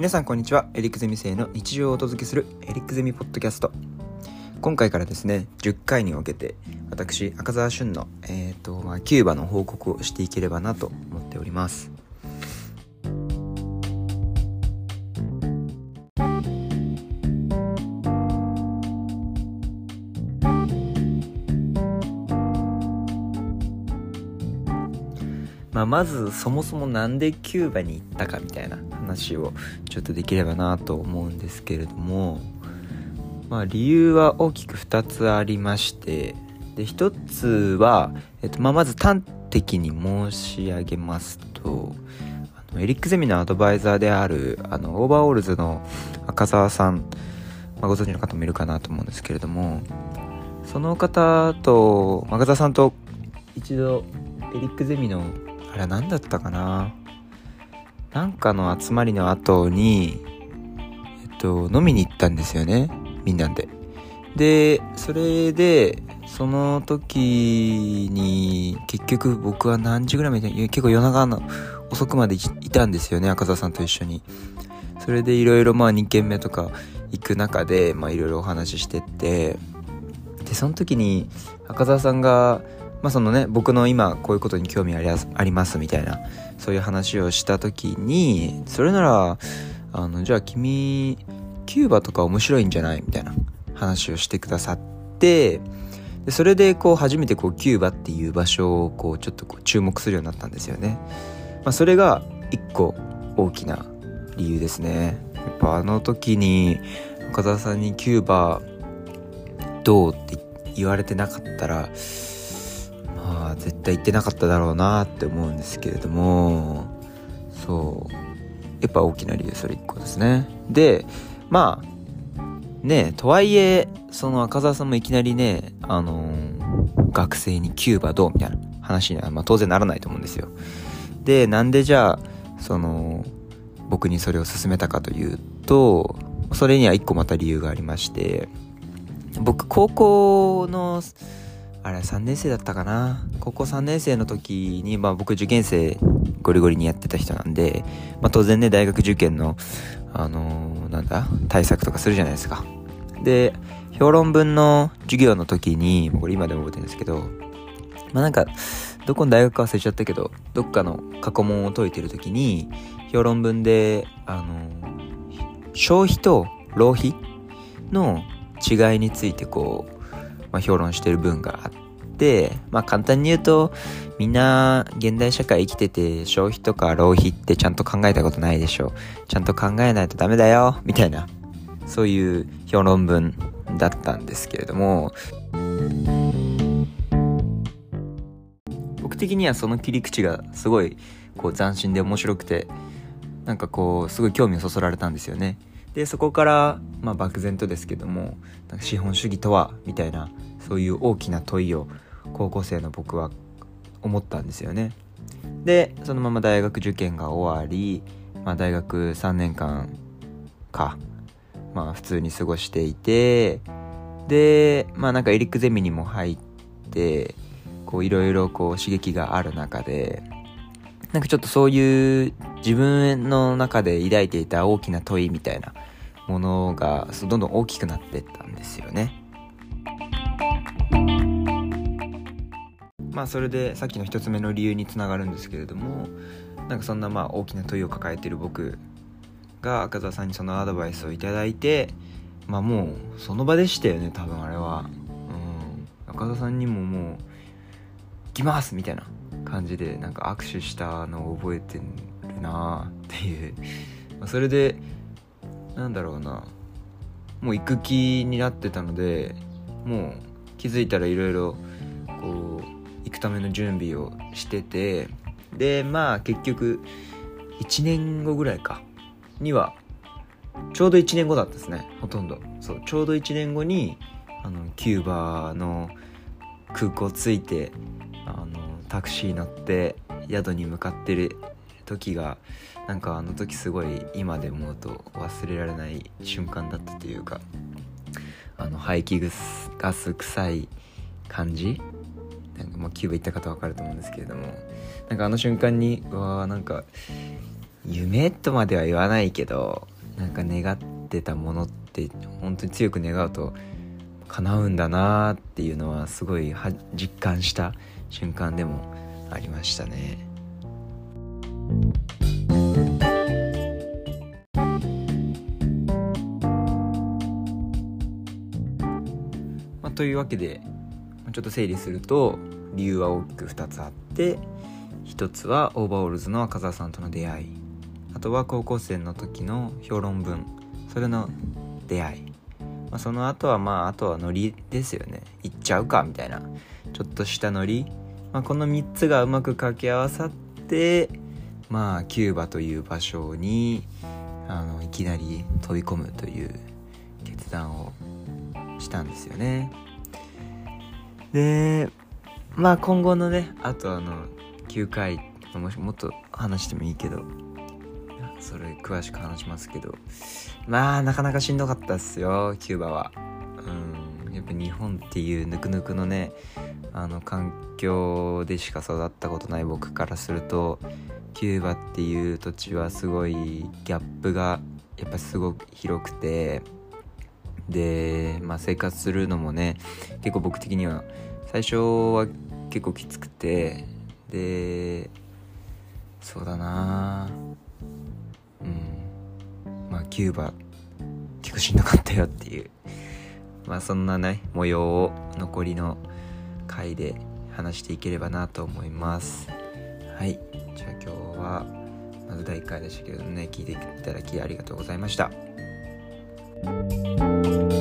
皆さんこんにちは。エリックゼミ生の日常をお届けするエリックゼミポッドキャスト。今回からですね10回に分けて私赤澤俊の、えーとまあ、キューバの報告をしていければなと思っております。まあ、まずそもそも何でキューバに行ったかみたいな話をちょっとできればなと思うんですけれどもまあ理由は大きく2つありましてで1つは、えっとまあ、まず端的に申し上げますとあのエリックゼミのアドバイザーであるあの OVER ALLs の赤澤さん、まあ、ご存知の方もいるかなと思うんですけれどもその方と赤澤さんと一度エリックゼミのあれは何だったかな？なんかの集まりの後に、えっと、飲みに行ったんですよね。みんなで。で、それで、その時に、結局僕は何時ぐらいまで、結構夜中の遅くまでいたんですよね、赤澤さんと一緒に。それでいろいろまあ2軒目とか行く中で、まあいろいろお話ししてって、で、その時に赤澤さんが、まあそのね僕の今こういうことに興味ありますみたいなそういう話をした時にそれならあのじゃあ君キューバとか面白いんじゃないみたいな話をしてくださってでそれでこう初めてこうキューバっていう場所をこうちょっとこう注目するようになったんですよね。まあ、それが一個大きな理由ですね。やっぱあの時に岡澤さんにキューバどうって言われてなかったら絶対行ってなかっただろうなって思うんですけれどもそう。やっぱ大きな理由それ1個ですね。でまあねとはいえその赤澤さんもいきなりねあのー、学生にキューバどうみたいな話には、まあ、当然ならないと思うんですよ。でなんでじゃあその僕にそれを勧めたかというとそれには1個また理由がありまして僕高校のあれ3年生だったかな？高校3年生の時に、まあ、僕受験生ゴリゴリにやってた人なんで、まあ、当然ね大学受験のあのー、なんだ対策とかするじゃないですか。で評論文の授業の時にこれ今でも覚えてるんですけどまあなんかどこの大学か忘れちゃったけどどっかの過去問を解いてる時に評論文であのー、消費と浪費の違いについてこうまあ、評論してる文があって、まあ、簡単に言うと、みんな現代社会生きてて消費とか浪費ってちゃんと考えたことないでしょ。ちゃんと考えないとダメだよ、みたいな、そういう評論文だったんですけれども、僕的にはその切り口がすごいこう斬新で面白くて、なんかこうすごい興味をそそられたんですよね。でそこからまあ漠然とですけどもなんか資本主義とはみたいなそういう大きな問いを高校生の僕は思ったんですよね。でそのまま大学受験が終わり、まあ、大学3年間かまあ普通に過ごしていてでまあなんかエリックゼミにも入っていろいろ刺激がある中でなんかちょっとそういう自分の中で抱いていた大きな問いみたいなものがどんどん大きくなってったんですよね。まあそれでさっきの一つ目の理由につながるんですけれどもなんかそんなまあ大きな問いを抱えている僕が赤澤さんにそのアドバイスを頂いてまあもうその場でしたよね多分あれは。うん、赤澤さんにももう「きます!」みたいな感じでなんか握手したのを覚えてるなっていう。それでなんだろうな。もう行く気になってたのでもう気づいたらいろいろこう行くための準備をしててでまあ結局1年後ぐらいかにはちょうど1年後だったですね。ほとんど。そうちょうど1年後にあのキューバの空港着いてあのタクシー乗って宿に向かってる時がなんかあの時すごい今で思うと忘れられない瞬間だったというかあの排気ガス臭い感じ？なんかまあキューバ行った方分かると思うんですけれどもなんかあの瞬間にうわーなんか夢とまでは言わないけどなんか願ってたものって本当に強く願うと叶うんだなっていうのはすごい実感した瞬間でもありましたね。まあ、というわけでちょっと整理すると理由は大きく2つあって1つは OVER ALLs の赤澤さんとの出会い。あとは高校生の時の評論文。それの出会い、まあ、その後はまああとはノリですよね。行っちゃうかみたいな。ちょっとしたノリ、まあ、この3つがうまく掛け合わさってまあキューバという場所にあのいきなり飛び込むという決断をしたんですよね。でまあ今後のねあとあの9回もしもっと話してもいいけどそれ詳しく話しますけど。まあなかなかしんどかったっすよキューバは。うんやっぱ日本っていうぬくぬくのねあの環境でしか育ったことない僕からするとキューバっていう土地はすごいギャップがやっぱすごく広くてで、まあ、生活するのもね結構僕的には最初は結構きつくてでそうだなあキューバ結構しんどかったよっていう。まあそんなね模様を残りの回で話していければなと思います。はい。じゃあ今日はまず第1回でしたけどね聞いていただきありがとうございました。thank you